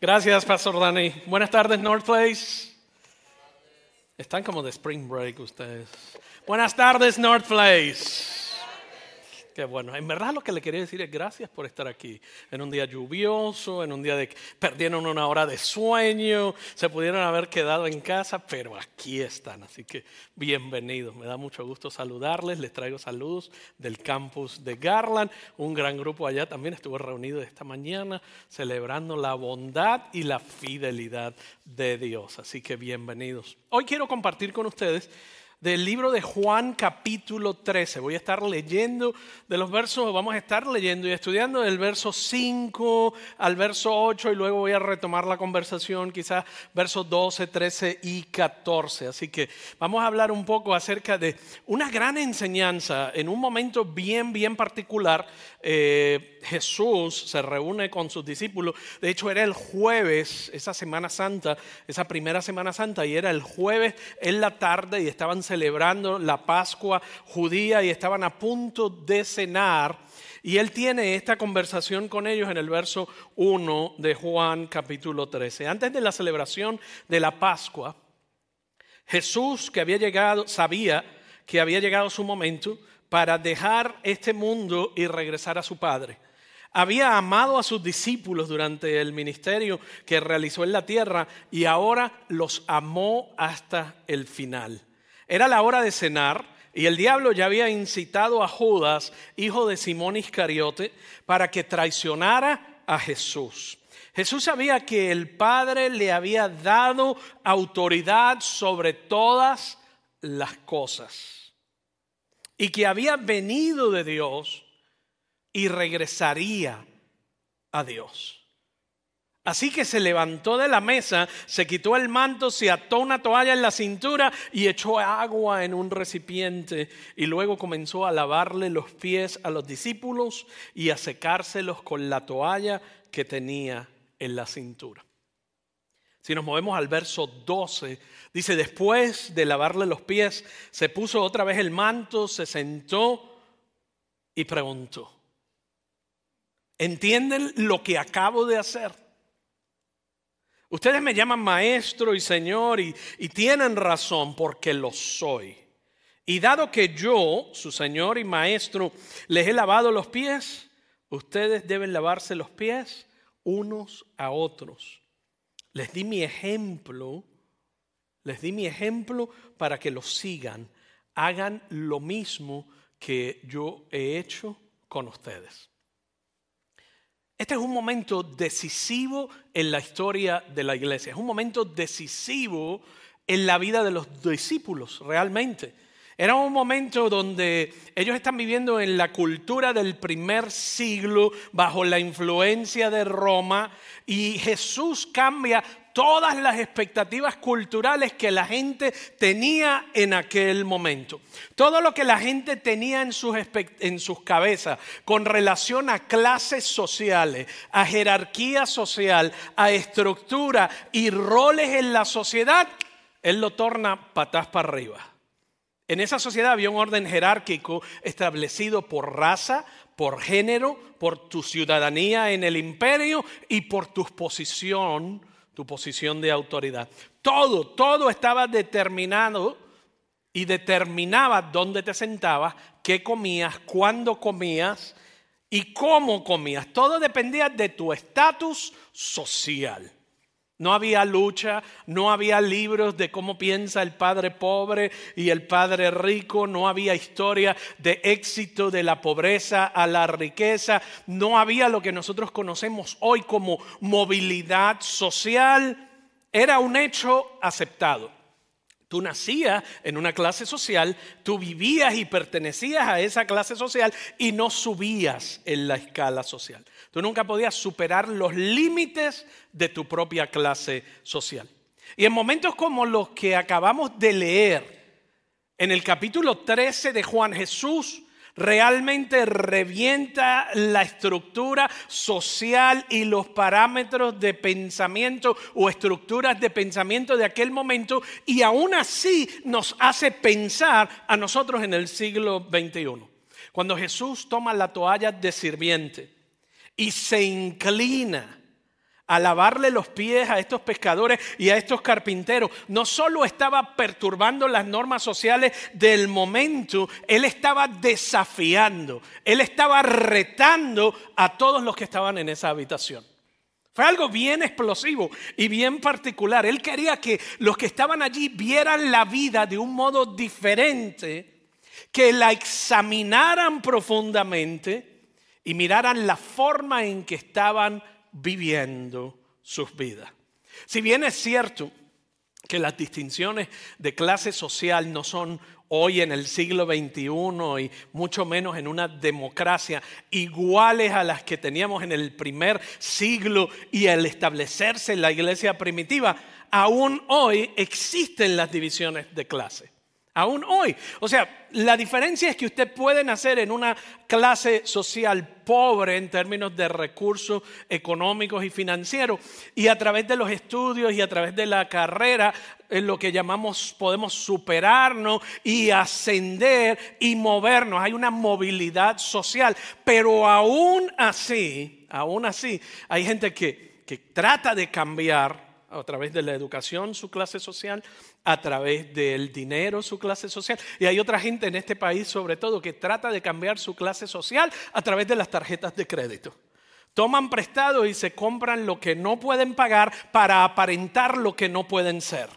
Gracias, Pastor Dani. Buenas tardes, North Place. Están como de spring break ustedes. Buenas tardes, North Place. Bueno. En verdad lo que le quería decir es gracias por estar aquí. En un día lluvioso, en un día de perdieron una hora de sueño, se pudieron haber quedado en casa, pero aquí están. Así que bienvenidos. Me da mucho gusto saludarles. Les traigo saludos del campus de Garland. Un gran grupo allá también estuvo reunido esta mañana celebrando la bondad y la fidelidad de Dios. Así que bienvenidos. Hoy quiero compartir con ustedes del libro de Juan capítulo 13. Voy a estar leyendo de los versos, vamos a estar leyendo y estudiando del verso 5 al verso 8 y luego voy a retomar la conversación quizás versos 12, 13 y 14. Así que vamos a hablar un poco acerca de una gran enseñanza en un momento bien, bien particular. Eh, Jesús se reúne con sus discípulos. De hecho, era el jueves, esa Semana Santa, esa primera Semana Santa, y era el jueves en la tarde y estaban celebrando la Pascua judía y estaban a punto de cenar. Y él tiene esta conversación con ellos en el verso 1 de Juan capítulo 13. Antes de la celebración de la Pascua, Jesús que había llegado, sabía que había llegado su momento para dejar este mundo y regresar a su Padre. Había amado a sus discípulos durante el ministerio que realizó en la tierra y ahora los amó hasta el final. Era la hora de cenar y el diablo ya había incitado a Judas, hijo de Simón Iscariote, para que traicionara a Jesús. Jesús sabía que el Padre le había dado autoridad sobre todas las cosas y que había venido de Dios y regresaría a Dios. Así que se levantó de la mesa, se quitó el manto, se ató una toalla en la cintura y echó agua en un recipiente y luego comenzó a lavarle los pies a los discípulos y a secárselos con la toalla que tenía en la cintura. Si nos movemos al verso 12, dice, después de lavarle los pies, se puso otra vez el manto, se sentó y preguntó, ¿entienden lo que acabo de hacer? Ustedes me llaman maestro y señor y, tienen razón porque lo soy. Y dado que yo, su señor y maestro, les he lavado los pies, ustedes deben lavarse los pies unos a otros. Les di mi ejemplo, les di mi ejemplo para que lo sigan, hagan lo mismo que yo he hecho con ustedes. Este es un momento decisivo en la historia de la iglesia, es un momento decisivo en la vida de los discípulos realmente. Era un momento donde ellos están viviendo en la cultura del primer siglo bajo la influencia de Roma y Jesús cambia todas las expectativas culturales que la gente tenía en aquel momento. Todo lo que la gente tenía en sus, cabezas con relación a clases sociales, a jerarquía social, a estructura y roles en la sociedad, Él lo torna patas para arriba. En esa sociedad había un orden jerárquico establecido por raza, por género, por tu ciudadanía en el imperio y por tu posición, tu posición de autoridad. Todo, todo estaba determinado y determinaba dónde te sentabas, qué comías, cuándo comías y cómo comías. Todo dependía de tu estatus social. No había lucha, no había libros de cómo piensa el padre pobre y el padre rico, no había historia de éxito de la pobreza a la riqueza, no había lo que nosotros conocemos hoy como movilidad social, era un hecho aceptado. Tú nacías en una clase social, tú vivías y pertenecías a esa clase social y no subías en la escala social. Tú nunca podías superar los límites de tu propia clase social. Y en momentos como los que acabamos de leer, en el capítulo 13 de Juan Jesús, realmente revienta la estructura social y los parámetros de pensamiento o estructuras de pensamiento de aquel momento y aún así nos hace pensar a nosotros en el siglo XXI. Cuando Jesús toma la toalla de sirviente y se inclina a lavarle los pies a estos pescadores y a estos carpinteros, no solo estaba perturbando las normas sociales del momento, él estaba desafiando, él estaba retando a todos los que estaban en esa habitación. Fue algo bien explosivo y bien particular. Él quería que los que estaban allí vieran la vida de un modo diferente, que la examinaran profundamente y miraran la forma en que estaban viviendo sus vidas. Si bien es cierto que las distinciones de clase social no son hoy en el siglo XXI y mucho menos en una democracia iguales a las que teníamos en el primer siglo y al establecerse en la iglesia primitiva, aún hoy existen las divisiones de clase. Aún hoy. O sea, la diferencia es que usted puede nacer en una clase social pobre en términos de recursos económicos y financieros y a través de los estudios y a través de la carrera lo que llamamos podemos superarnos y ascender y movernos. Hay una movilidad social, pero aún así, aún así, hay gente que, que trata de cambiar a través de la educación su clase social, a través del dinero su clase social. Y hay otra gente en este país sobre todo que trata de cambiar su clase social a través de las tarjetas de crédito. Toman prestado y se compran lo que no pueden pagar para aparentar lo que no pueden ser.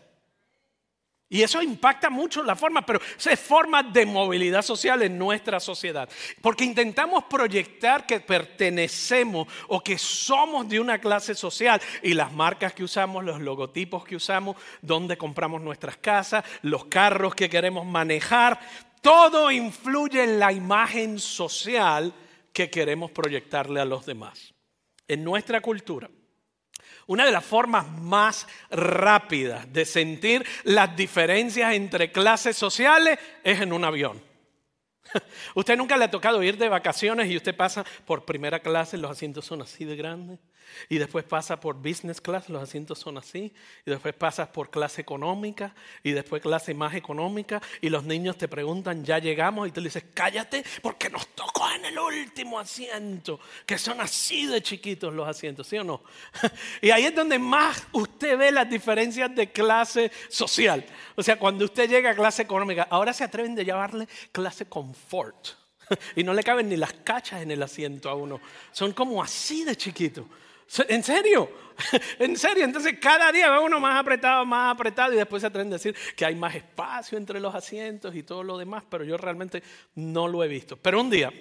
Y eso impacta mucho la forma, pero es forma de movilidad social en nuestra sociedad. Porque intentamos proyectar que pertenecemos o que somos de una clase social y las marcas que usamos, los logotipos que usamos, donde compramos nuestras casas, los carros que queremos manejar, todo influye en la imagen social que queremos proyectarle a los demás. En nuestra cultura una de las formas más rápidas de sentir las diferencias entre clases sociales es en un avión. Usted nunca le ha tocado ir de vacaciones y usted pasa por primera clase, los asientos son así de grandes. Y después pasa por business class, los asientos son así. Y después pasas por clase económica y después clase más económica. Y los niños te preguntan, ya llegamos. Y tú le dices, cállate porque nos tocó en el último asiento. Que son así de chiquitos los asientos, ¿sí o no? y ahí es donde más usted ve las diferencias de clase social. O sea, cuando usted llega a clase económica, ahora se atreven de llamarle clase confort. y no le caben ni las cachas en el asiento a uno. Son como así de chiquitos. ¿En serio? ¿En serio? Entonces cada día va uno más apretado, más apretado y después se atreven a decir que hay más espacio entre los asientos y todo lo demás, pero yo realmente no lo he visto. Pero un día,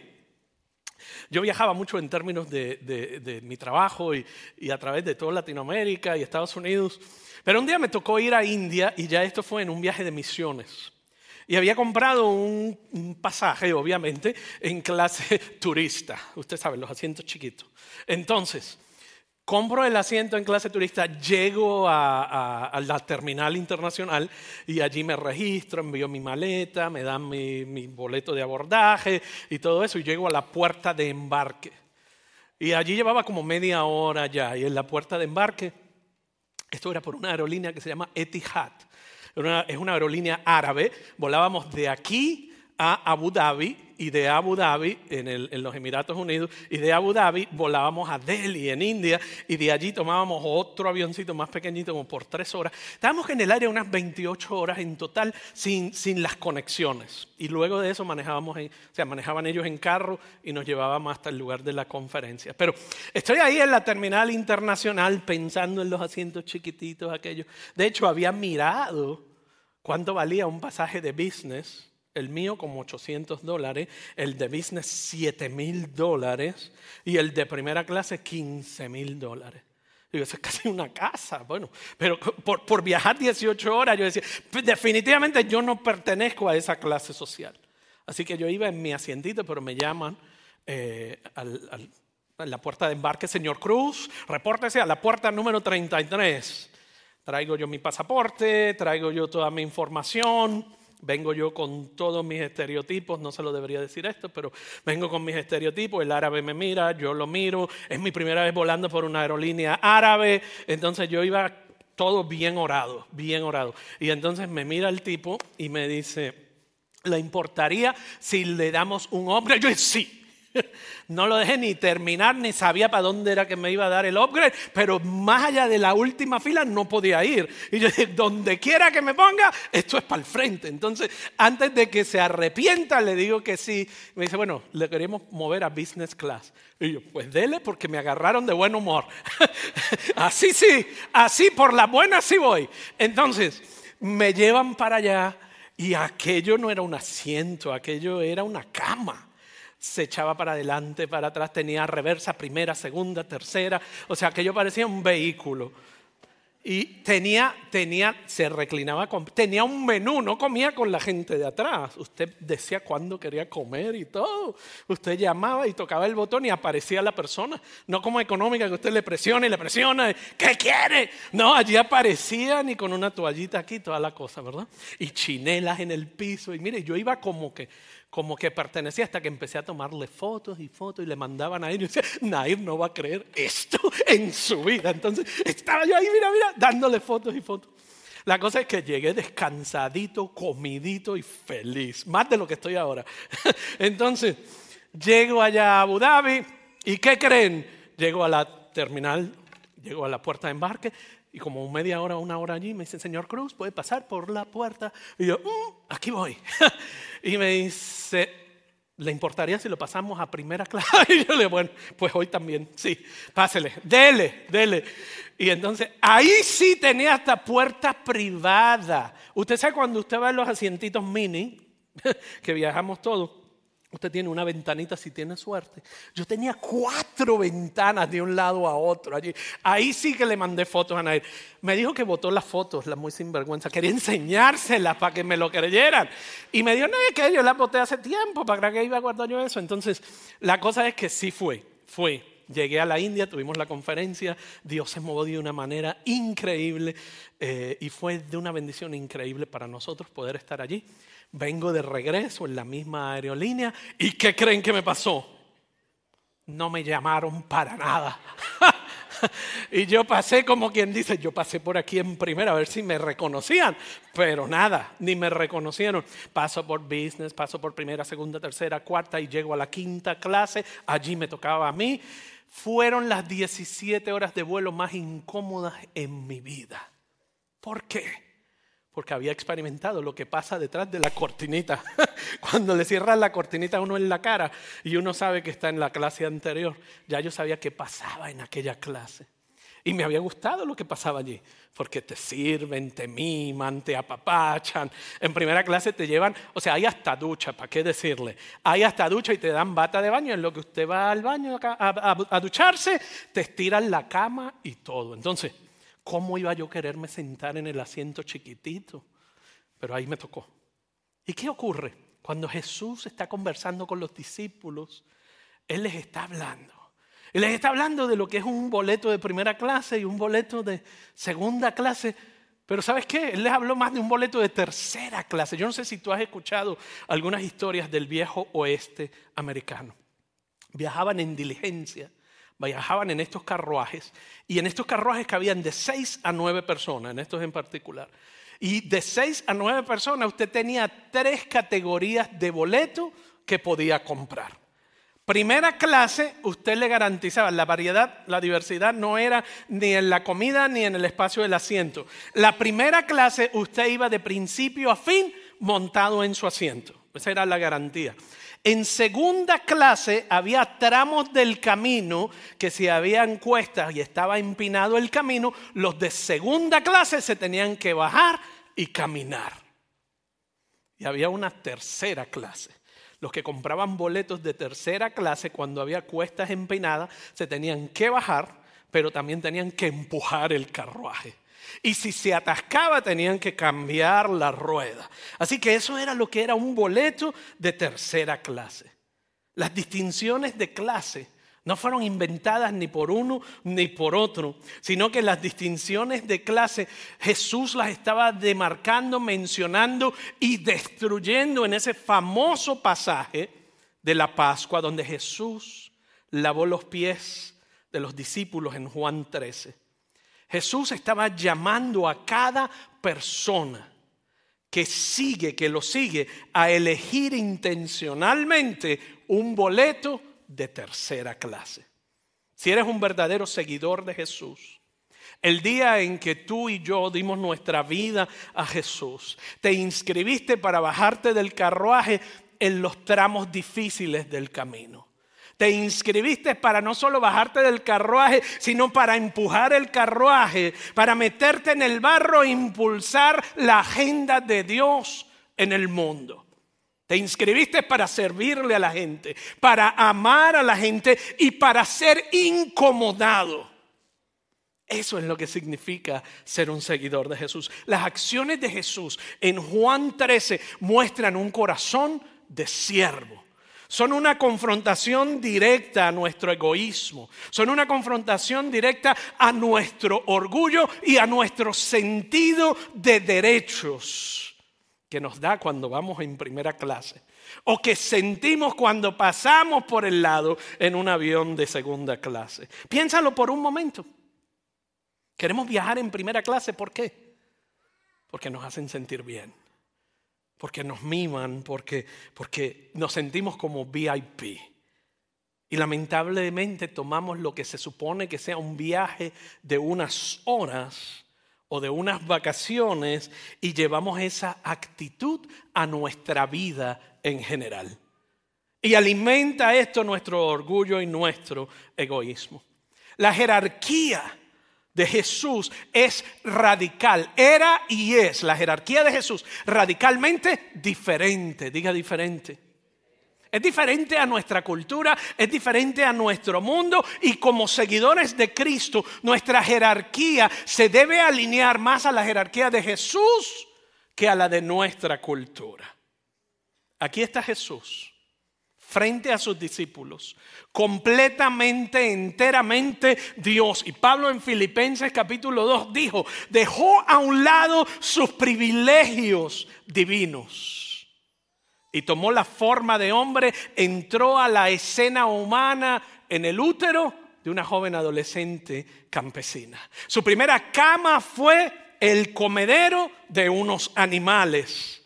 yo viajaba mucho en términos de, mi trabajo y, a través de toda Latinoamérica y Estados Unidos, pero un día me tocó ir a India y ya esto fue en un viaje de misiones. Y había comprado un, un pasaje, obviamente, en clase turista. Usted sabe, los asientos chiquitos. Entonces, compro el asiento en clase turista, llego a, la terminal internacional y allí me registro, envío mi maleta, me dan mi, mi, boleto de abordaje y todo eso y llego a la puerta de embarque. Y allí llevaba como media hora ya y en la puerta de embarque, esto era por una aerolínea que se llama Etihad, es una aerolínea árabe, volábamos de aquí a Abu Dhabi y de Abu Dhabi, en, los Emiratos Unidos, y de Abu Dhabi volábamos a Delhi, en India, y de allí tomábamos otro avioncito más pequeñito, como por tres horas. Estábamos en el área unas 28 horas en total sin, sin las conexiones. Y luego de eso manejábamos, o sea, manejaban ellos en carro y nos llevábamos hasta el lugar de la conferencia. Pero estoy ahí en la terminal internacional pensando en los asientos chiquititos aquellos. De hecho, había mirado cuánto valía un pasaje de business el mío como 800 dólares, el de business 7 mil dólares y el de primera clase 15 mil dólares. Digo, eso es casi una casa. Bueno, pero por, por, viajar 18 horas yo decía, pues, definitivamente yo no pertenezco a esa clase social. Así que yo iba en mi asientito, pero me llaman eh, a la puerta de embarque, señor Cruz, repórtese a la puerta número 33. Traigo yo mi pasaporte, traigo yo toda mi información. Vengo yo con todos mis estereotipos, no se lo debería decir esto, pero vengo con mis estereotipos, el árabe me mira, yo lo miro, es mi primera vez volando por una aerolínea árabe, entonces yo iba todo bien orado, bien orado. Y entonces me mira el tipo y me dice, ¿le importaría si le damos un hombre? Yo sí. No lo dejé ni terminar, ni sabía para dónde era que me iba a dar el upgrade, pero más allá de la última fila no podía ir. Y yo dije, donde quiera que me ponga, esto es para el frente. Entonces, antes de que se arrepienta, le digo que sí. Me dice, bueno, le queremos mover a business class. Y yo, pues dele porque me agarraron de buen humor. así sí, así por la buena sí voy. Entonces, me llevan para allá y aquello no era un asiento, aquello era una cama se echaba para adelante, para atrás, tenía reversa, primera, segunda, tercera, o sea, aquello parecía un vehículo. Y tenía, tenía, se reclinaba, tenía un menú, no comía con la gente de atrás. Usted decía cuándo quería comer y todo. Usted llamaba y tocaba el botón y aparecía la persona. No como económica que usted le presiona y le presiona. ¿Qué quiere? No, allí aparecían y con una toallita aquí, toda la cosa, ¿verdad? Y chinelas en el piso. Y mire, yo iba como que como que pertenecía hasta que empecé a tomarle fotos y fotos y le mandaban a él. Y decía, Nair no va a creer esto en su vida. Entonces estaba yo ahí, mira, mira, dándole fotos y fotos. La cosa es que llegué descansadito, comidito y feliz, más de lo que estoy ahora. Entonces, llego allá a Abu Dhabi y ¿qué creen? Llego a la terminal, llego a la puerta de embarque y como media hora, una hora allí, me dice, señor Cruz, puede pasar por la puerta. Y yo, mm, aquí voy. y me dice, ¿le importaría si lo pasamos a primera clase? y yo le digo, bueno, pues hoy también, sí, pásele, dele, dele. Y entonces, ahí sí tenía hasta puerta privada. Usted sabe cuando usted va en los asientitos mini, que viajamos todos, Usted tiene una ventanita si tiene suerte. Yo tenía cuatro ventanas de un lado a otro allí. Ahí sí que le mandé fotos a Nair. Me dijo que botó las fotos, la muy sinvergüenza. Quería enseñárselas para que me lo creyeran. Y me dijo, no, es que yo las boté hace tiempo, ¿para que iba a guardar yo eso? Entonces, la cosa es que sí fue, fue. Llegué a la India, tuvimos la conferencia, Dios se movió de una manera increíble eh, y fue de una bendición increíble para nosotros poder estar allí. Vengo de regreso en la misma aerolínea y ¿qué creen que me pasó? No me llamaron para nada. y yo pasé como quien dice, yo pasé por aquí en primera a ver si me reconocían, pero nada, ni me reconocieron. Paso por business, paso por primera, segunda, tercera, cuarta y llego a la quinta clase, allí me tocaba a mí. Fueron las 17 horas de vuelo más incómodas en mi vida. ¿Por qué? porque había experimentado lo que pasa detrás de la cortinita. Cuando le cierran la cortinita a uno en la cara y uno sabe que está en la clase anterior, ya yo sabía qué pasaba en aquella clase. Y me había gustado lo que pasaba allí, porque te sirven, te miman, te apapachan. En primera clase te llevan, o sea, hay hasta ducha, ¿para qué decirle? Hay hasta ducha y te dan bata de baño. En lo que usted va al baño a, a ducharse, te estiran la cama y todo. Entonces, ¿Cómo iba yo a quererme sentar en el asiento chiquitito? Pero ahí me tocó. ¿Y qué ocurre? Cuando Jesús está conversando con los discípulos, Él les está hablando. Y les está hablando de lo que es un boleto de primera clase y un boleto de segunda clase. Pero ¿sabes qué? Él les habló más de un boleto de tercera clase. Yo no sé si tú has escuchado algunas historias del viejo oeste americano. Viajaban en diligencia viajaban en estos carruajes y en estos carruajes cabían de seis a nueve personas, en estos en particular. Y de seis a nueve personas usted tenía tres categorías de boleto que podía comprar. Primera clase, usted le garantizaba la variedad, la diversidad no era ni en la comida ni en el espacio del asiento. La primera clase, usted iba de principio a fin montado en su asiento. Esa era la garantía. En segunda clase había tramos del camino que si había encuestas y estaba empinado el camino, los de segunda clase se tenían que bajar y caminar. Y había una tercera clase. Los que compraban boletos de tercera clase cuando había cuestas empinadas se tenían que bajar, pero también tenían que empujar el carruaje. Y si se atascaba tenían que cambiar la rueda. Así que eso era lo que era un boleto de tercera clase. Las distinciones de clase no fueron inventadas ni por uno ni por otro, sino que las distinciones de clase Jesús las estaba demarcando, mencionando y destruyendo en ese famoso pasaje de la Pascua donde Jesús lavó los pies de los discípulos en Juan 13. Jesús estaba llamando a cada persona que sigue, que lo sigue, a elegir intencionalmente un boleto de tercera clase. Si eres un verdadero seguidor de Jesús, el día en que tú y yo dimos nuestra vida a Jesús, te inscribiste para bajarte del carruaje en los tramos difíciles del camino. Te inscribiste para no solo bajarte del carruaje, sino para empujar el carruaje, para meterte en el barro e impulsar la agenda de Dios en el mundo. Te inscribiste para servirle a la gente, para amar a la gente y para ser incomodado. Eso es lo que significa ser un seguidor de Jesús. Las acciones de Jesús en Juan 13 muestran un corazón de siervo son una confrontación directa a nuestro egoísmo, son una confrontación directa a nuestro orgullo y a nuestro sentido de derechos que nos da cuando vamos en primera clase o que sentimos cuando pasamos por el lado en un avión de segunda clase. Piénsalo por un momento. Queremos viajar en primera clase, ¿por qué? Porque nos hacen sentir bien porque nos miman, porque, porque nos sentimos como VIP. Y lamentablemente tomamos lo que se supone que sea un viaje de unas horas o de unas vacaciones y llevamos esa actitud a nuestra vida en general. Y alimenta esto nuestro orgullo y nuestro egoísmo. La jerarquía de Jesús es radical. Era y es la jerarquía de Jesús radicalmente diferente. Diga diferente. Es diferente a nuestra cultura, es diferente a nuestro mundo y como seguidores de Cristo, nuestra jerarquía se debe alinear más a la jerarquía de Jesús que a la de nuestra cultura. Aquí está Jesús frente a sus discípulos, completamente, enteramente Dios. Y Pablo en Filipenses capítulo 2 dijo, dejó a un lado sus privilegios divinos y tomó la forma de hombre, entró a la escena humana en el útero de una joven adolescente campesina. Su primera cama fue el comedero de unos animales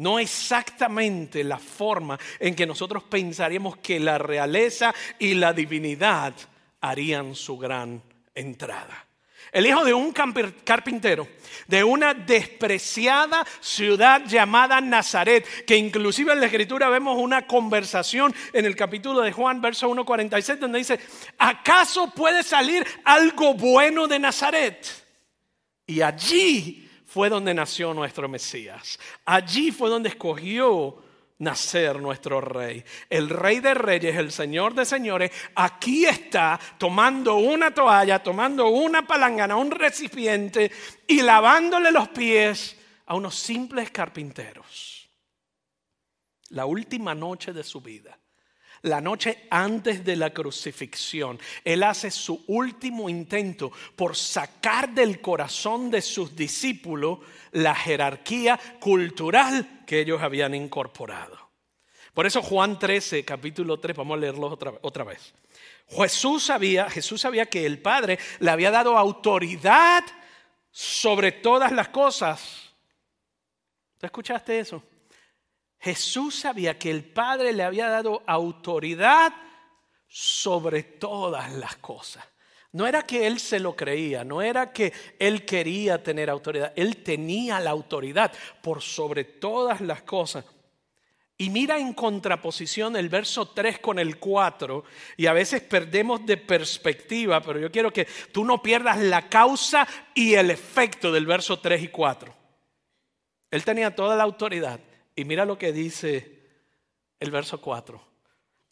no exactamente la forma en que nosotros pensaríamos que la realeza y la divinidad harían su gran entrada. El hijo de un carpintero, de una despreciada ciudad llamada Nazaret, que inclusive en la escritura vemos una conversación en el capítulo de Juan, verso 1.46, donde dice, ¿acaso puede salir algo bueno de Nazaret? Y allí fue donde nació nuestro Mesías. Allí fue donde escogió nacer nuestro rey. El rey de reyes, el señor de señores, aquí está tomando una toalla, tomando una palangana, un recipiente y lavándole los pies a unos simples carpinteros. La última noche de su vida la noche antes de la crucifixión, Él hace su último intento por sacar del corazón de sus discípulos la jerarquía cultural que ellos habían incorporado. Por eso Juan 13, capítulo 3, vamos a leerlo otra, otra vez. Jesús sabía, Jesús sabía que el Padre le había dado autoridad sobre todas las cosas. ¿Te escuchaste eso? Jesús sabía que el Padre le había dado autoridad sobre todas las cosas. No era que él se lo creía, no era que él quería tener autoridad, él tenía la autoridad por sobre todas las cosas. Y mira en contraposición el verso 3 con el 4, y a veces perdemos de perspectiva, pero yo quiero que tú no pierdas la causa y el efecto del verso 3 y 4. Él tenía toda la autoridad, y mira lo que dice el verso 4.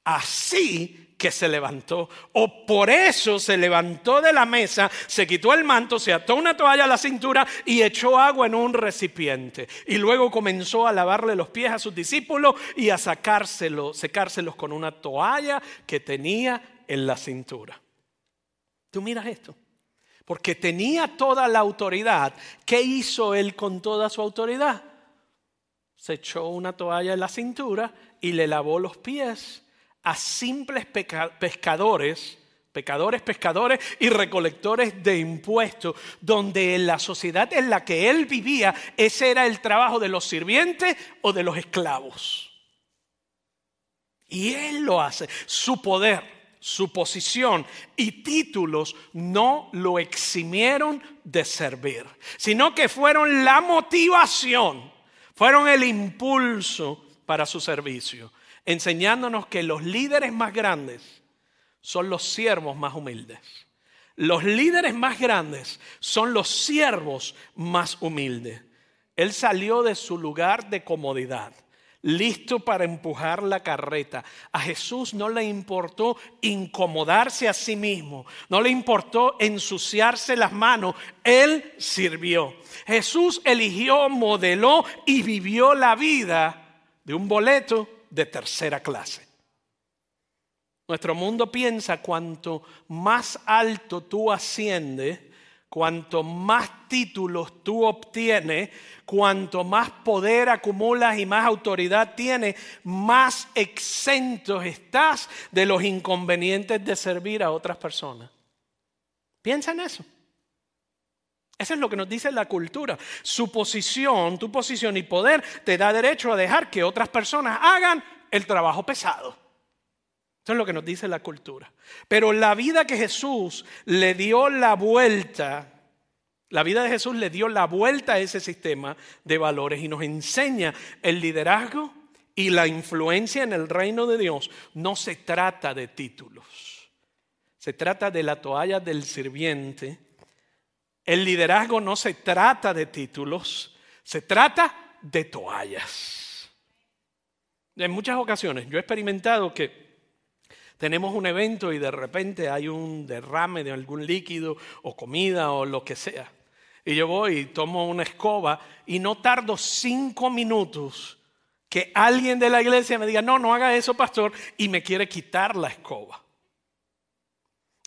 Así que se levantó, o por eso se levantó de la mesa, se quitó el manto, se ató una toalla a la cintura y echó agua en un recipiente. Y luego comenzó a lavarle los pies a sus discípulos y a sacárselos, secárselos con una toalla que tenía en la cintura. Tú miras esto. Porque tenía toda la autoridad. ¿Qué hizo él con toda su autoridad? Se echó una toalla en la cintura y le lavó los pies a simples pescadores, pecadores, pescadores y recolectores de impuestos, donde en la sociedad en la que él vivía, ese era el trabajo de los sirvientes o de los esclavos. Y Él lo hace. Su poder, su posición y títulos no lo eximieron de servir, sino que fueron la motivación, fueron el impulso para su servicio, enseñándonos que los líderes más grandes son los siervos más humildes. Los líderes más grandes son los siervos más humildes. Él salió de su lugar de comodidad listo para empujar la carreta. A Jesús no le importó incomodarse a sí mismo, no le importó ensuciarse las manos, Él sirvió. Jesús eligió, modeló y vivió la vida de un boleto de tercera clase. Nuestro mundo piensa cuanto más alto tú asciendes, Cuanto más títulos tú obtienes, cuanto más poder acumulas y más autoridad tienes, más exentos estás de los inconvenientes de servir a otras personas. Piensa en eso. Eso es lo que nos dice la cultura. Su posición, tu posición y poder te da derecho a dejar que otras personas hagan el trabajo pesado. Eso es lo que nos dice la cultura. Pero la vida que Jesús le dio la vuelta, la vida de Jesús le dio la vuelta a ese sistema de valores y nos enseña el liderazgo y la influencia en el reino de Dios. No se trata de títulos, se trata de la toalla del sirviente. El liderazgo no se trata de títulos, se trata de toallas. En muchas ocasiones yo he experimentado que tenemos un evento y de repente hay un derrame de algún líquido o comida o lo que sea. Y yo voy y tomo una escoba y no tardo cinco minutos que alguien de la iglesia me diga, no, no haga eso, pastor, y me quiere quitar la escoba.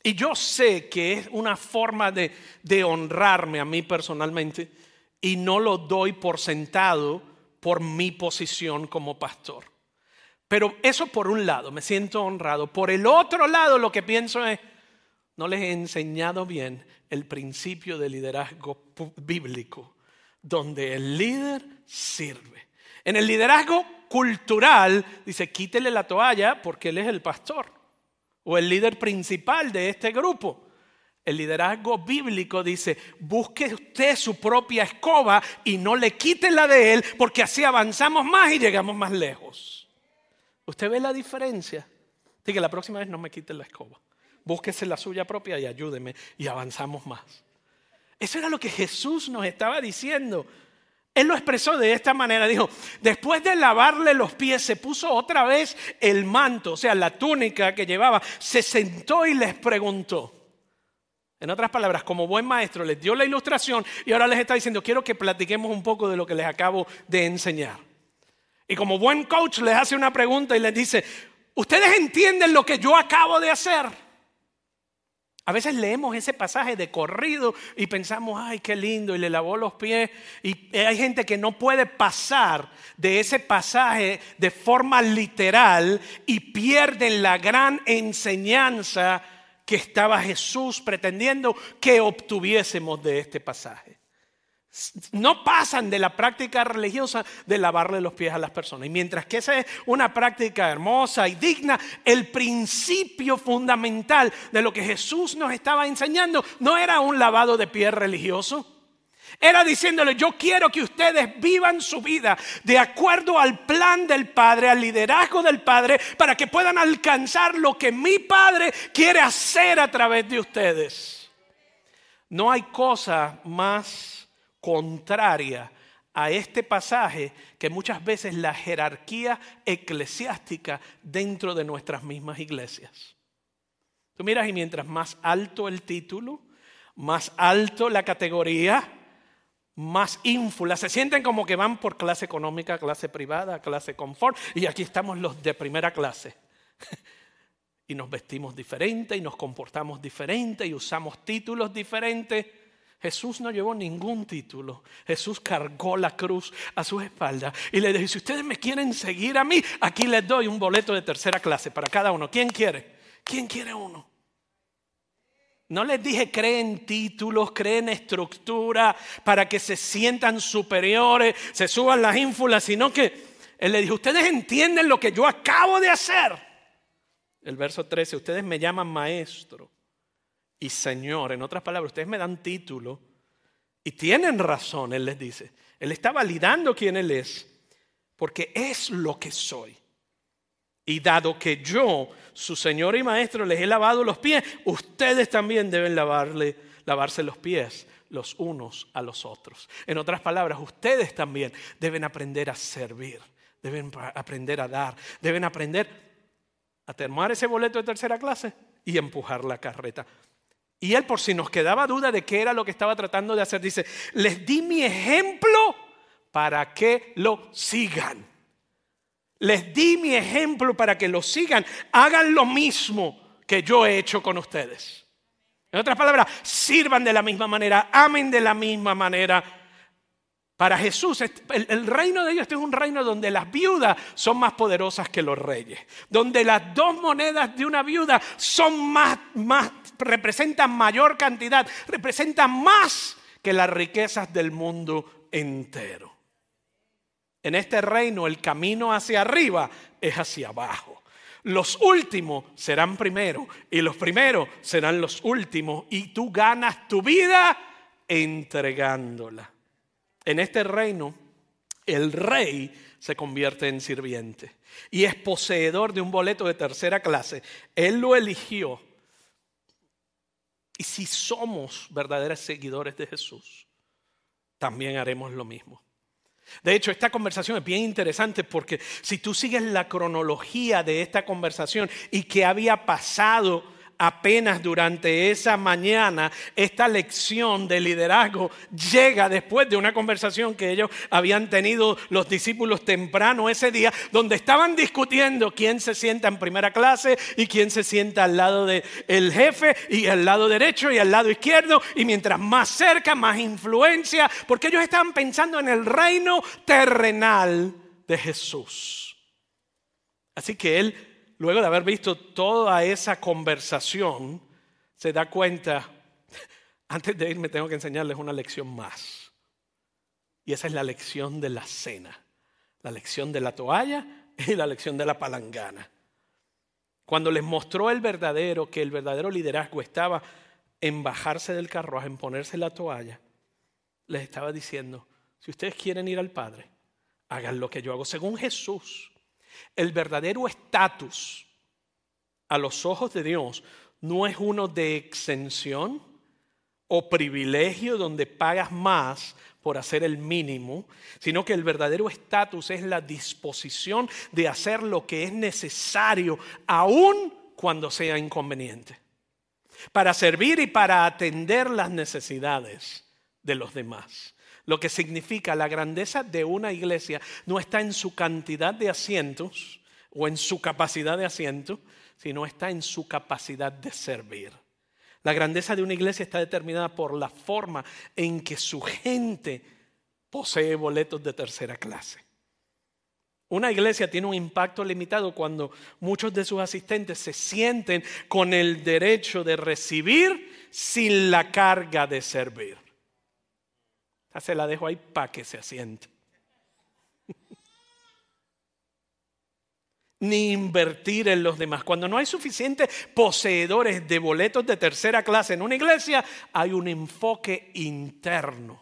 Y yo sé que es una forma de, de honrarme a mí personalmente y no lo doy por sentado por mi posición como pastor. Pero eso por un lado, me siento honrado. Por el otro lado, lo que pienso es, no les he enseñado bien el principio de liderazgo bíblico, donde el líder sirve. En el liderazgo cultural, dice, quítele la toalla porque él es el pastor o el líder principal de este grupo. El liderazgo bíblico dice, busque usted su propia escoba y no le quite la de él porque así avanzamos más y llegamos más lejos. ¿Usted ve la diferencia? Así que la próxima vez no me quite la escoba. Búsquese la suya propia y ayúdeme y avanzamos más. Eso era lo que Jesús nos estaba diciendo. Él lo expresó de esta manera. Dijo, después de lavarle los pies, se puso otra vez el manto, o sea, la túnica que llevaba, se sentó y les preguntó. En otras palabras, como buen maestro, les dio la ilustración y ahora les está diciendo, quiero que platiquemos un poco de lo que les acabo de enseñar. Y como buen coach les hace una pregunta y les dice, ¿ustedes entienden lo que yo acabo de hacer? A veces leemos ese pasaje de corrido y pensamos, ay, qué lindo, y le lavó los pies. Y hay gente que no puede pasar de ese pasaje de forma literal y pierden la gran enseñanza que estaba Jesús pretendiendo que obtuviésemos de este pasaje no pasan de la práctica religiosa de lavarle los pies a las personas. Y mientras que esa es una práctica hermosa y digna, el principio fundamental de lo que Jesús nos estaba enseñando no era un lavado de pies religioso. Era diciéndole, yo quiero que ustedes vivan su vida de acuerdo al plan del Padre, al liderazgo del Padre, para que puedan alcanzar lo que mi Padre quiere hacer a través de ustedes. No hay cosa más contraria a este pasaje que muchas veces la jerarquía eclesiástica dentro de nuestras mismas iglesias. Tú miras y mientras más alto el título, más alto la categoría, más ínfula, se sienten como que van por clase económica, clase privada, clase confort, y aquí estamos los de primera clase. y nos vestimos diferente y nos comportamos diferente y usamos títulos diferentes. Jesús no llevó ningún título. Jesús cargó la cruz a sus espaldas y le dijo, si ustedes me quieren seguir a mí, aquí les doy un boleto de tercera clase para cada uno. ¿Quién quiere? ¿Quién quiere uno? No les dije creen títulos, creen estructura para que se sientan superiores, se suban las ínfulas, sino que Él le dijo, ustedes entienden lo que yo acabo de hacer. El verso 13, ustedes me llaman maestro y señor. En otras palabras, ustedes me dan título y tienen razón, Él les dice. Él está validando quién Él es, porque es lo que soy. Y dado que yo, su Señor y Maestro, les he lavado los pies, ustedes también deben lavarle, lavarse los pies los unos a los otros. En otras palabras, ustedes también deben aprender a servir, deben aprender a dar, deben aprender a tomar ese boleto de tercera clase y empujar la carreta. Y él, por si nos quedaba duda de qué era lo que estaba tratando de hacer, dice, les di mi ejemplo para que lo sigan. Les di mi ejemplo para que lo sigan. Hagan lo mismo que yo he hecho con ustedes. En otras palabras, sirvan de la misma manera, amen de la misma manera. Para Jesús, el, reino de Dios es un reino donde las viudas son más poderosas que los reyes, donde las dos monedas de una viuda son más, más, representan mayor cantidad, representan más que las riquezas del mundo entero. En este reino el camino hacia arriba es hacia abajo. Los últimos serán primero y los primeros serán los últimos y tú ganas tu vida entregándola. En este reino el rey se convierte en sirviente y es poseedor de un boleto de tercera clase. Él lo eligió. Y si somos verdaderos seguidores de Jesús, también haremos lo mismo. De hecho, esta conversación es bien interesante porque si tú sigues la cronología de esta conversación y qué había pasado apenas durante esa mañana esta lección de liderazgo llega después de una conversación que ellos habían tenido los discípulos temprano ese día, donde estaban discutiendo quién se sienta en primera clase y quién se sienta al lado del el jefe y al lado derecho y al lado izquierdo, y mientras más cerca, más influencia, porque ellos estaban pensando en el reino terrenal de Jesús. Así que él luego de haber visto toda esa conversación, se da cuenta, antes de irme tengo que enseñarles una lección más. Y esa es la lección de la cena, la lección de la toalla y la lección de la palangana. Cuando les mostró el verdadero, que el verdadero liderazgo estaba en bajarse del carruaje, en ponerse la toalla, les estaba diciendo, si ustedes quieren ir al Padre, hagan lo que yo hago. Según Jesús, el verdadero estatus a los ojos de Dios no es uno de exención o privilegio donde pagas más por hacer el mínimo, sino que el verdadero estatus es la disposición de hacer lo que es necesario, aun cuando sea inconveniente, para servir y para atender las necesidades de los demás. Lo que significa la grandeza de una iglesia no está en su cantidad de asientos o en su capacidad de asientos, sino está en su capacidad de servir. La grandeza de una iglesia está determinada por la forma en que su gente posee boletos de tercera clase. Una iglesia tiene un impacto limitado cuando muchos de sus asistentes se sienten con el derecho de recibir sin la carga de servir. Se la dejo ahí para que se asiente. Ni invertir en los demás. Cuando no hay suficientes poseedores de boletos de tercera clase en una iglesia, hay un enfoque interno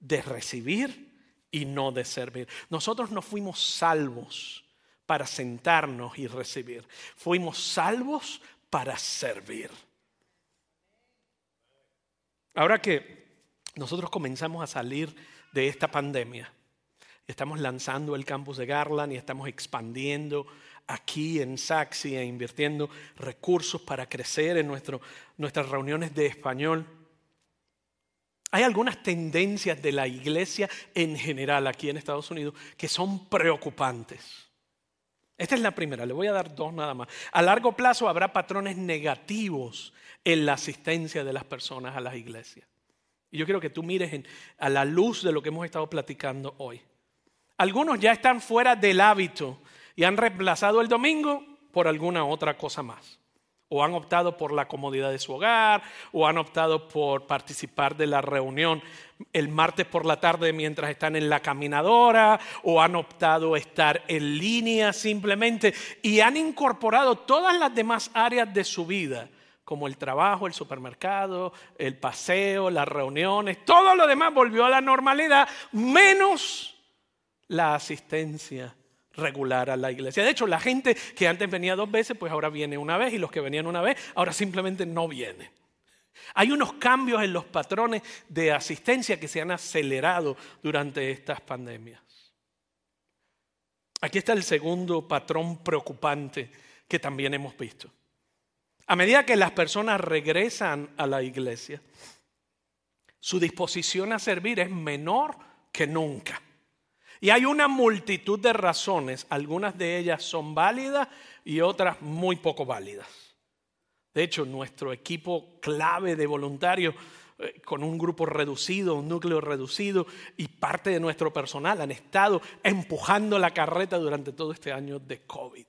de recibir y no de servir. Nosotros no fuimos salvos para sentarnos y recibir. Fuimos salvos para servir. Ahora que nosotros comenzamos a salir de esta pandemia. Estamos lanzando el campus de Garland y estamos expandiendo aquí en Saxi e invirtiendo recursos para crecer en nuestras reuniones de español. Hay algunas tendencias de la iglesia en general aquí en Estados Unidos que son preocupantes. Esta es la primera, le voy a dar dos nada más. A largo plazo habrá patrones negativos en la asistencia de las personas a las iglesias. Y yo quiero que tú mires a la luz de lo que hemos estado platicando hoy. Algunos ya están fuera del hábito y han reemplazado el domingo por alguna otra cosa más. o han optado por la comodidad de su hogar, o han optado por participar de la reunión el martes por la tarde mientras están en la caminadora, o han optado estar en línea simplemente, y han incorporado todas las demás áreas de su vida, como el trabajo, el supermercado, el paseo, las reuniones, todo lo demás volvió a la normalidad, menos la asistencia regular a la iglesia. De hecho, la gente que antes venía dos veces, pues ahora viene una vez y los que venían una vez, ahora simplemente no vienen. Hay unos cambios en los patrones de asistencia que se han acelerado durante estas pandemias. Aquí está el segundo patrón preocupante que también hemos visto. A medida que las personas regresan a la iglesia, su disposición a servir es menor que nunca. Y hay una multitud de razones, algunas de ellas son válidas y otras muy poco válidas. De hecho, nuestro equipo clave de voluntarios, eh, con un grupo reducido, un núcleo reducido y parte de nuestro personal han estado empujando la carreta durante todo este año de COVID.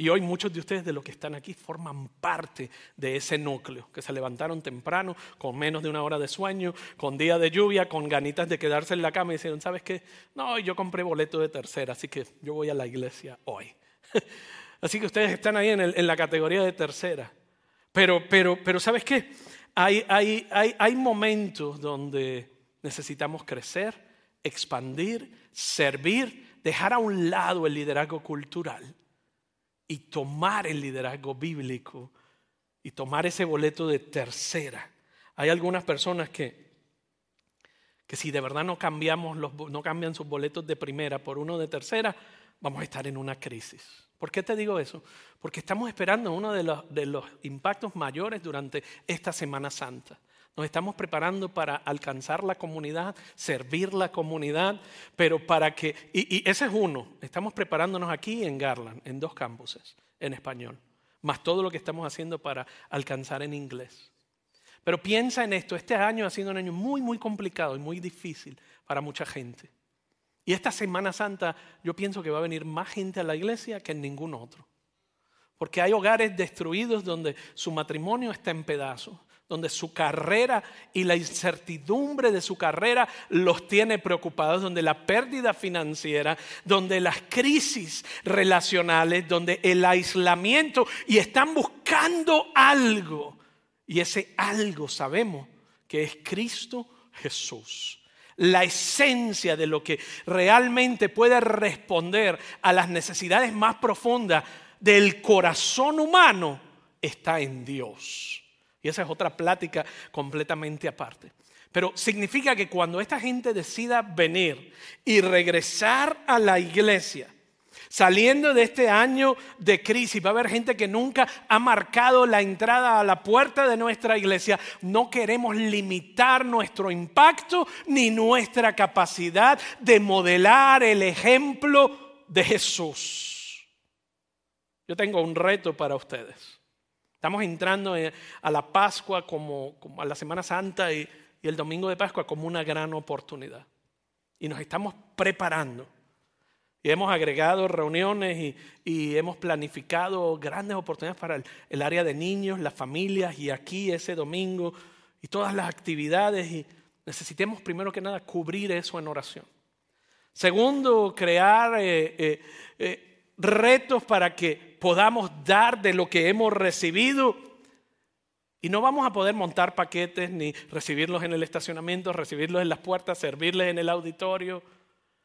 Y hoy muchos de ustedes de los que están aquí forman parte de ese núcleo, que se levantaron temprano, con menos de una hora de sueño, con día de lluvia, con ganitas de quedarse en la cama y dijeron, ¿sabes qué? No, yo compré boleto de tercera, así que yo voy a la iglesia hoy. así que ustedes están ahí en, la categoría de tercera. Pero, pero, pero ¿sabes qué? Hay, hay, hay, hay momentos donde necesitamos crecer, expandir, servir, dejar a un lado el liderazgo cultural y tomar el liderazgo bíblico y tomar ese boleto de tercera. Hay algunas personas que, que si de verdad no, cambiamos los, no cambian sus boletos de primera por uno de tercera, vamos a estar en una crisis. ¿Por qué te digo eso? Porque estamos esperando uno de los, de los impactos mayores durante esta Semana Santa. Nos estamos preparando para alcanzar la comunidad, servir la comunidad, pero para que, y, ese es uno, estamos preparándonos aquí en Garland, en dos campuses, en español, más todo lo que estamos haciendo para alcanzar en inglés. Pero piensa en esto, este año ha sido un año muy, muy complicado y muy difícil para mucha gente. Y esta Semana Santa yo pienso que va a venir más gente a la iglesia que en ningún otro. Porque hay hogares destruidos donde su matrimonio está en pedazos donde su carrera y la incertidumbre de su carrera los tiene preocupados, donde la pérdida financiera, donde las crisis relacionales, donde el aislamiento y están buscando algo. Y ese algo sabemos que es Cristo Jesús. La esencia de lo que realmente puede responder a las necesidades más profundas del corazón humano está en Dios. Y esa es otra plática completamente aparte. Pero significa que cuando esta gente decida venir y regresar a la iglesia, saliendo de este año de crisis, va a haber gente que nunca ha marcado la entrada a la puerta de nuestra iglesia. No queremos limitar nuestro impacto ni nuestra capacidad de modelar el ejemplo de Jesús. Yo tengo un reto para ustedes. Estamos entrando a la Pascua como, a la Semana Santa y, el domingo de Pascua como una gran oportunidad. Y nos estamos preparando. Y hemos agregado reuniones y, hemos planificado grandes oportunidades para el, área de niños, las familias y aquí ese domingo y todas las actividades. Y necesitemos primero que nada cubrir eso en oración. Segundo, crear eh, eh, eh, retos para que podamos dar de lo que hemos recibido. Y no vamos a poder montar paquetes ni recibirlos en el estacionamiento, recibirlos en las puertas, servirles en el auditorio,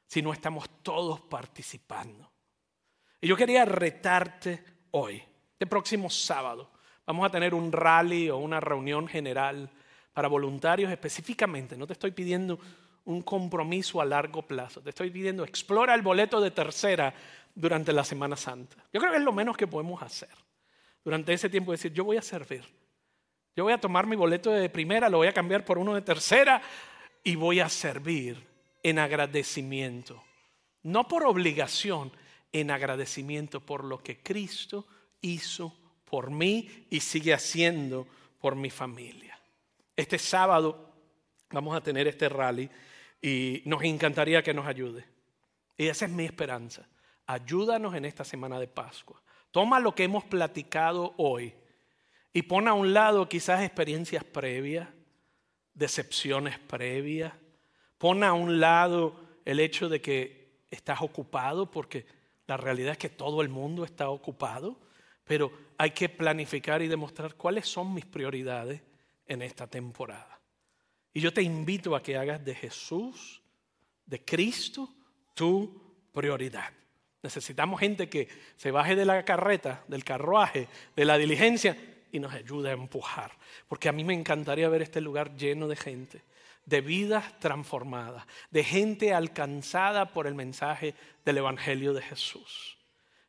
si no estamos todos participando. Y yo quería retarte hoy, este próximo sábado. Vamos a tener un rally o una reunión general para voluntarios específicamente. No te estoy pidiendo un compromiso a largo plazo. Te estoy pidiendo, explora el boleto de tercera durante la Semana Santa. Yo creo que es lo menos que podemos hacer. Durante ese tiempo decir, yo voy a servir. Yo voy a tomar mi boleto de primera, lo voy a cambiar por uno de tercera y voy a servir en agradecimiento. No por obligación, en agradecimiento por lo que Cristo hizo por mí y sigue haciendo por mi familia. Este sábado vamos a tener este rally y nos encantaría que nos ayude. Y esa es mi esperanza. Ayúdanos en esta semana de Pascua. Toma lo que hemos platicado hoy Y pon a un lado quizás experiencias previas, decepciones previas. Pon a un lado el hecho de que estás ocupado, porque la realidad es que todo el mundo está ocupado, pero hay que planificar y demostrar cuáles son mis prioridades en esta temporada. Y yo te invito a que hagas de Jesús, de Cristo, tu prioridad. Necesitamos gente que se baje de la carreta, del carruaje, de la diligencia y nos ayude a empujar. Porque a mí me encantaría ver este lugar lleno de gente, de vidas transformadas, de gente alcanzada por el mensaje del Evangelio de Jesús.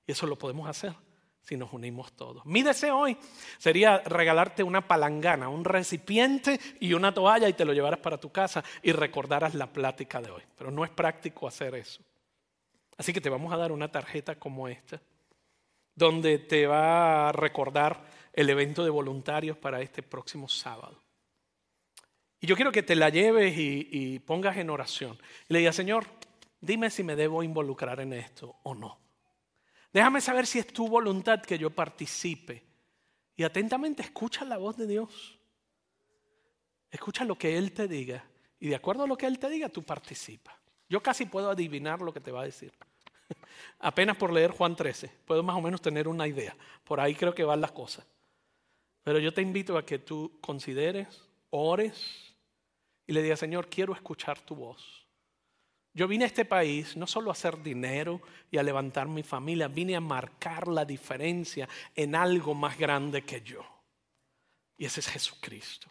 Y eso lo podemos hacer si nos unimos todos. Mi deseo hoy sería regalarte una palangana, un recipiente y una toalla y te lo llevaras para tu casa y recordaras la plática de hoy. Pero no es práctico hacer eso. Así que te vamos a dar una tarjeta como esta, donde te va a recordar el evento de voluntarios para este próximo sábado. Y yo quiero que te la lleves y, pongas en oración. Y le digas, Señor, dime si me debo involucrar en esto o no. Déjame saber si es tu voluntad que yo participe. Y atentamente escucha la voz de Dios. Escucha lo que Él te diga. Y de acuerdo a lo que Él te diga, tú participa. Yo casi puedo adivinar lo que te va a decir. Apenas por leer Juan 13, puedo más o menos tener una idea. Por ahí creo que van las cosas. Pero yo te invito a que tú consideres, ores y le digas, Señor, quiero escuchar tu voz. Yo vine a este país no solo a hacer dinero y a levantar mi familia, vine a marcar la diferencia en algo más grande que yo. Y ese es Jesucristo.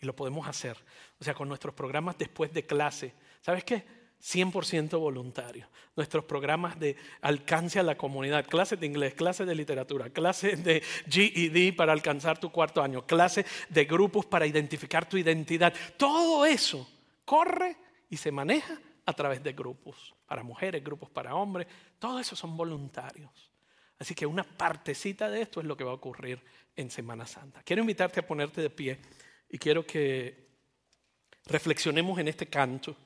Y lo podemos hacer. O sea, con nuestros programas después de clase. ¿Sabes qué? 100% voluntario. Nuestros programas de alcance a la comunidad, clases de inglés, clases de literatura, clases de GED para alcanzar tu cuarto año, clases de grupos para identificar tu identidad. Todo eso corre y se maneja a través de grupos para mujeres, grupos para hombres, todo eso son voluntarios. Así que una partecita de esto es lo que va a ocurrir en Semana Santa. Quiero invitarte a ponerte de pie y quiero que reflexionemos en este canto,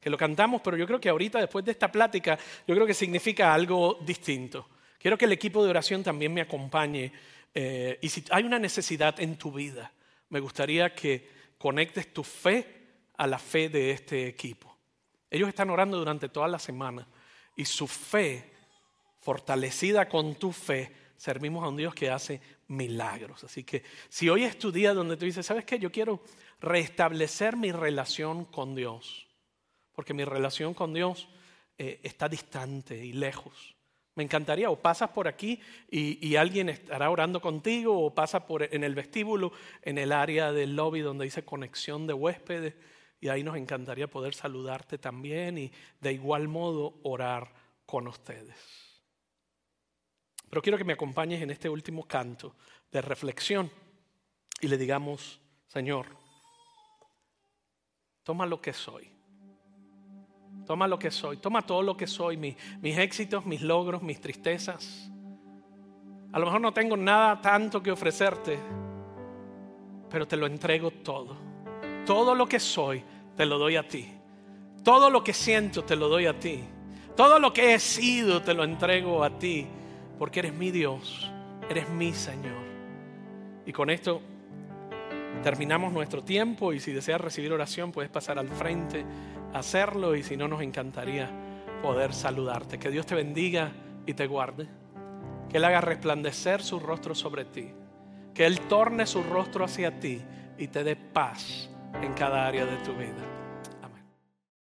que lo cantamos, pero yo creo que ahorita, después de esta plática, yo creo que significa algo distinto. Quiero que el equipo de oración también me acompañe eh, y si hay una necesidad en tu vida, me gustaría que conectes tu fe a la fe de este equipo. Ellos están orando durante toda la semana y su fe, fortalecida con tu fe, servimos a un Dios que hace milagros. Así que si hoy es tu día donde tú dices, ¿sabes qué? Yo quiero restablecer mi relación con Dios, porque mi relación con Dios eh, está distante y lejos. Me encantaría, o pasas por aquí y, alguien estará orando contigo, o pasas por, en el vestíbulo, en el área del lobby donde dice conexión de huéspedes y ahí nos encantaría poder saludarte también y de igual modo orar con ustedes. Pero quiero que me acompañes en este último canto de reflexión y le digamos, Señor, toma lo que soy. Toma lo que soy, toma todo lo que soy, mis, éxitos, mis logros, mis tristezas. A lo mejor no tengo nada tanto que ofrecerte, pero te lo entrego todo todo lo que soy, te lo doy a ti. Todo lo que siento, te lo doy a ti. Todo lo que he sido, te lo entrego a ti. Porque eres mi Dios, eres mi Señor. Y con esto terminamos nuestro tiempo y si deseas recibir oración puedes pasar al frente a hacerlo y si no nos encantaría poder saludarte. Que Dios te bendiga y te guarde. Que Él haga resplandecer su rostro sobre ti. Que Él torne su rostro hacia ti y te dé paz en cada área de tu vida.